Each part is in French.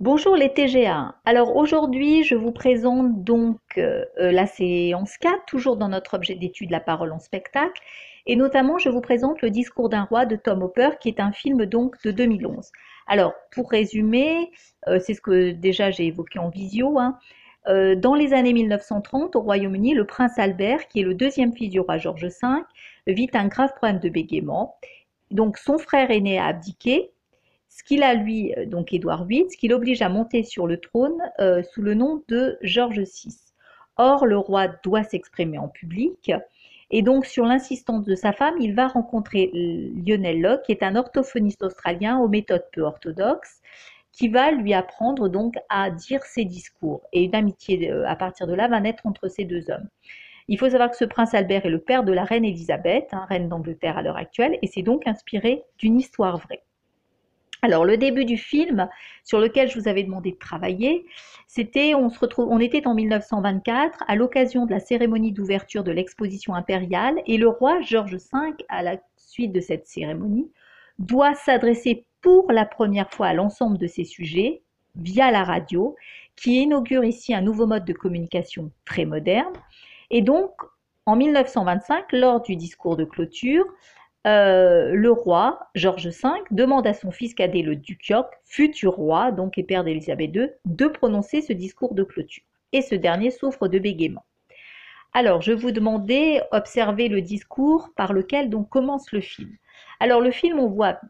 Bonjour les TGA. Alors aujourd'hui, je vous présente donc euh, euh, la séance 4, toujours dans notre objet d'étude La parole en spectacle. Et notamment, je vous présente Le discours d'un roi de Tom Hopper, qui est un film donc de 2011. Alors, pour résumer, euh, c'est ce que déjà j'ai évoqué en visio. Hein, dans les années 1930, au Royaume-Uni, le prince Albert, qui est le deuxième fils du roi George V, vit un grave problème de bégaiement. Donc son frère aîné a abdiqué ce qu'il a lui, euh, donc Édouard VIII, ce qui l'oblige à monter sur le trône euh, sous le nom de George VI. Or, le roi doit s'exprimer en public, et donc sur l'insistance de sa femme, il va rencontrer Lionel Locke, qui est un orthophoniste australien aux méthodes peu orthodoxes, qui va lui apprendre donc à dire ses discours. Et une amitié euh, à partir de là va naître entre ces deux hommes. Il faut savoir que ce prince Albert est le père de la reine Élisabeth, hein, reine d'Angleterre à l'heure actuelle, et c'est donc inspiré d'une histoire vraie. Alors le début du film sur lequel je vous avais demandé de travailler, c'était on se retrouve on était en 1924 à l'occasion de la cérémonie d'ouverture de l'exposition impériale et le roi George V à la suite de cette cérémonie doit s'adresser pour la première fois à l'ensemble de ses sujets via la radio qui inaugure ici un nouveau mode de communication très moderne. Et donc en 1925 lors du discours de clôture euh, le roi, George V, demande à son fils cadet, le duc York, futur roi, donc et père d'Élisabeth II, de prononcer ce discours de clôture. Et ce dernier souffre de bégaiement. Alors, je vous demandais, observer le discours par lequel donc commence le film. Alors, le film, on voit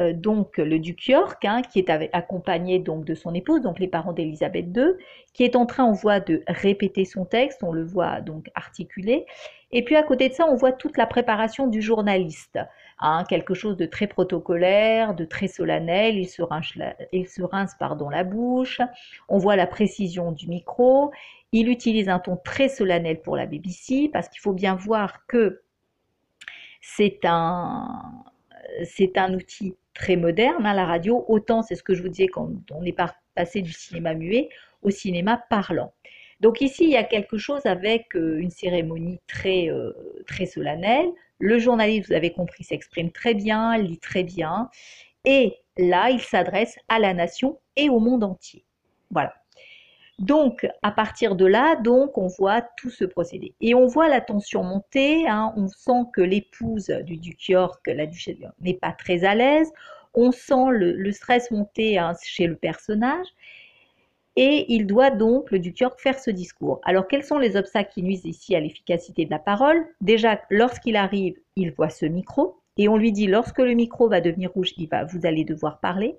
euh, donc le duc York, hein, qui est accompagné donc de son épouse, donc les parents d'Élisabeth II, qui est en train, on voit, de répéter son texte, on le voit donc articulé. Et puis à côté de ça, on voit toute la préparation du journaliste, hein, quelque chose de très protocolaire, de très solennel. Il se rince, il se rince pardon, la bouche. On voit la précision du micro. Il utilise un ton très solennel pour la BBC parce qu'il faut bien voir que c'est un, c'est un outil très moderne, hein, la radio. Autant, c'est ce que je vous disais quand on est passé du cinéma muet au cinéma parlant. Donc ici, il y a quelque chose avec euh, une cérémonie très, euh, très solennelle. Le journaliste, vous avez compris, s'exprime très bien, lit très bien. Et là, il s'adresse à la nation et au monde entier. Voilà. Donc, à partir de là, donc, on voit tout ce procédé. Et on voit la tension monter. Hein. on sent que l'épouse du duc York, la duchesse n'est pas très à l'aise. On sent le, stress monter hein, chez le personnage. Et il doit donc, le duc York, faire ce discours. Alors, quels sont les obstacles qui nuisent ici à l'efficacité de la parole? Déjà, lorsqu'il arrive, il voit ce micro. Et on lui dit, lorsque le micro va devenir rouge, il va, vous allez devoir parler.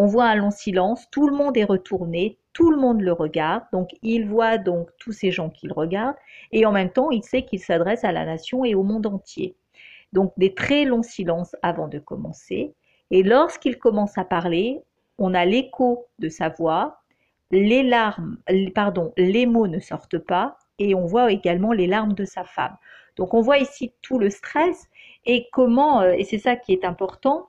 On voit un long silence, tout le monde est retourné, tout le monde le regarde, donc il voit donc tous ces gens qui le regardent, et en même temps, il sait qu'il s'adresse à la nation et au monde entier. Donc des très longs silences avant de commencer, et lorsqu'il commence à parler, on a l'écho de sa voix, les larmes, pardon, les mots ne sortent pas, et on voit également les larmes de sa femme. Donc on voit ici tout le stress et comment, euh, et c'est ça qui est important,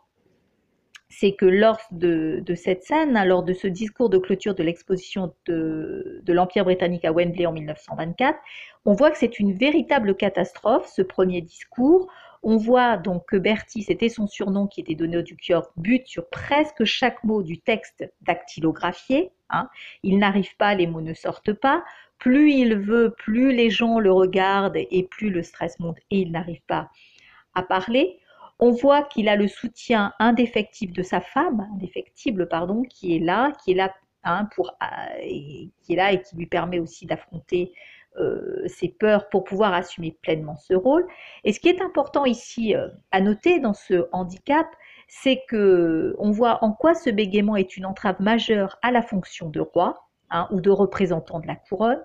c'est que lors de, cette scène, hein, lors de ce discours de clôture de l'exposition de, l'Empire britannique à Wembley en 1924, on voit que c'est une véritable catastrophe, ce premier discours. On voit donc que Bertie, c'était son surnom qui était donné au duc York, bute sur presque chaque mot du texte dactylographié. Hein. Il n'arrive pas, les mots ne sortent pas. Plus il veut, plus les gens le regardent et plus le stress monte et il n'arrive pas à parler. On voit qu'il a le soutien indéfectible de sa femme, indéfectible pardon, qui est là, qui est là hein, pour, euh, et, qui est là et qui lui permet aussi d'affronter euh, ses peurs pour pouvoir assumer pleinement ce rôle. Et ce qui est important ici euh, à noter dans ce handicap, c'est que on voit en quoi ce bégaiement est une entrave majeure à la fonction de roi hein, ou de représentant de la couronne.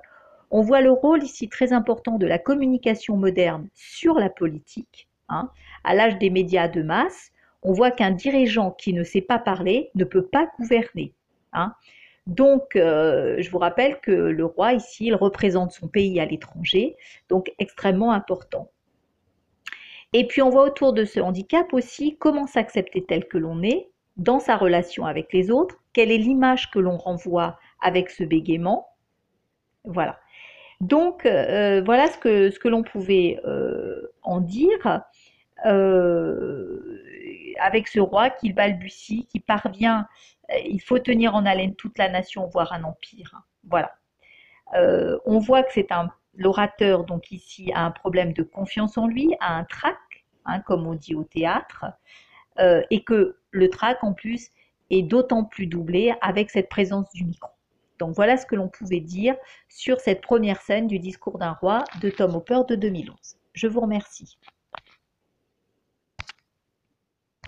On voit le rôle ici très important de la communication moderne sur la politique. Hein. À l'âge des médias de masse, on voit qu'un dirigeant qui ne sait pas parler ne peut pas gouverner. Hein. Donc, euh, je vous rappelle que le roi ici, il représente son pays à l'étranger, donc extrêmement important. Et puis, on voit autour de ce handicap aussi comment s'accepter tel que l'on est dans sa relation avec les autres, quelle est l'image que l'on renvoie avec ce bégaiement. Voilà. Donc, euh, voilà ce que, ce que l'on pouvait euh, en dire. Euh, avec ce roi qu'il balbutie, qui parvient, euh, il faut tenir en haleine toute la nation, voire un empire. Voilà. Euh, on voit que c'est un l'orateur, donc ici, a un problème de confiance en lui, a un trac, hein, comme on dit au théâtre, et que le trac, en plus, est d'autant plus doublé avec cette présence du micro. Donc voilà ce que l'on pouvait dire sur cette première scène du discours d'un roi de Tom Hopper de 2011. Je vous remercie.